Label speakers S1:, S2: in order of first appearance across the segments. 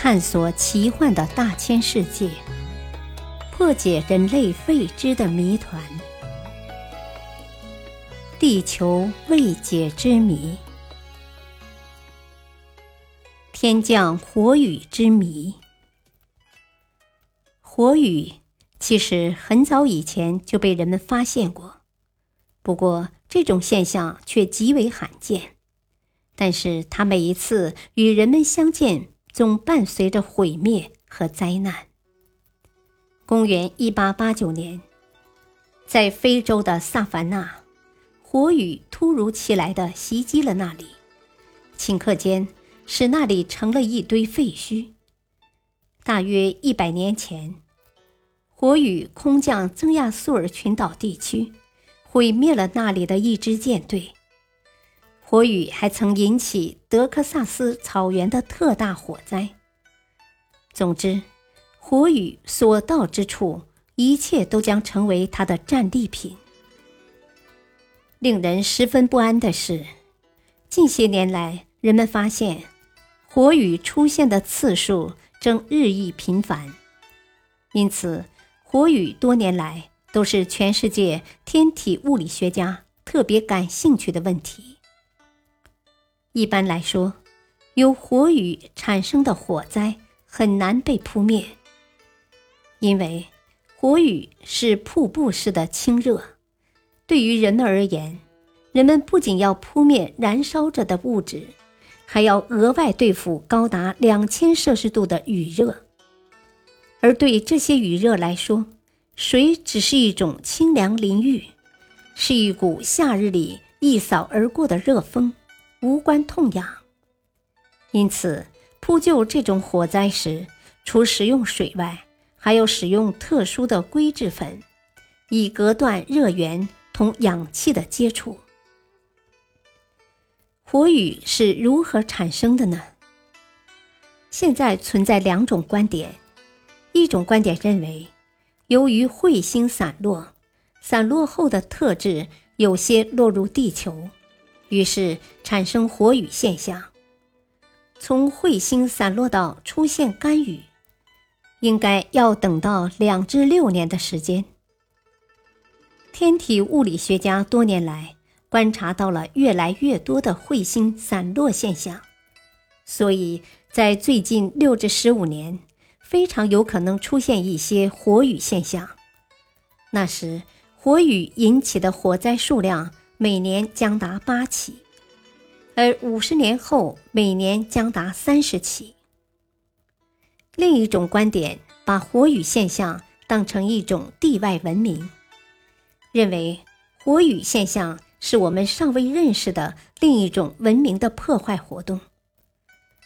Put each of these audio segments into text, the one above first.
S1: 探索奇幻的大千世界，破解人类未知的谜团，地球未解之谜，天降火雨之谜。火雨其实很早以前就被人们发现过，不过这种现象却极为罕见。但是它每一次与人们相见，总伴随着毁灭和灾难。公元一八八九年，在非洲的萨凡纳，火雨突如其来的袭击了那里，顷刻间使那里成了一堆废墟。大约一百年前，火雨空降曾亚苏尔群岛地区，毁灭了那里的一支舰队。火雨还曾引起德克萨斯草原的特大火灾。总之，火雨所到之处，一切都将成为他的战利品。令人十分不安的是，近些年来，人们发现火雨出现的次数正日益频繁，因此，火雨多年来都是全世界天体物理学家特别感兴趣的问题。一般来说，由火雨产生的火灾很难被扑灭，因为火雨是瀑布式的清热。对于人们而言，人们不仅要扑灭燃烧着的物质，还要额外对付高达两千摄氏度的雨热。而对这些雨热来说，水只是一种清凉淋浴，是一股夏日里一扫而过的热风。无关痛痒，因此扑救这种火灾时，除使用水外，还要使用特殊的硅质粉，以隔断热源同氧气的接触。火雨是如何产生的呢？现在存在两种观点，一种观点认为，由于彗星散落，散落后的特质有些落入地球。于是产生火雨现象。从彗星散落到出现干雨，应该要等到两至六年的时间。天体物理学家多年来观察到了越来越多的彗星散落现象，所以在最近六至十五年，非常有可能出现一些火雨现象。那时，火雨引起的火灾数量。每年将达八起，而五十年后每年将达三十起。另一种观点把火雨现象当成一种地外文明，认为火雨现象是我们尚未认识的另一种文明的破坏活动。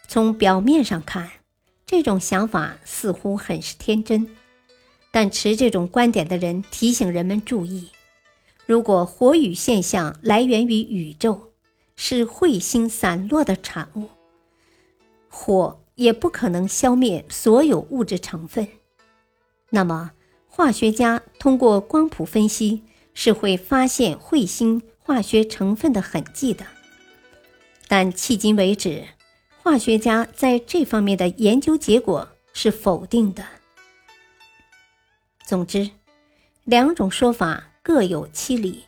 S1: 从表面上看，这种想法似乎很是天真，但持这种观点的人提醒人们注意。如果火雨现象来源于宇宙，是彗星散落的产物，火也不可能消灭所有物质成分。那么，化学家通过光谱分析是会发现彗星化学成分的痕迹的。但迄今为止，化学家在这方面的研究结果是否定的。总之，两种说法。各有其理，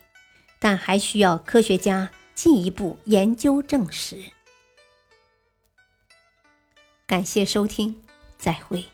S1: 但还需要科学家进一步研究证实。感谢收听，再会。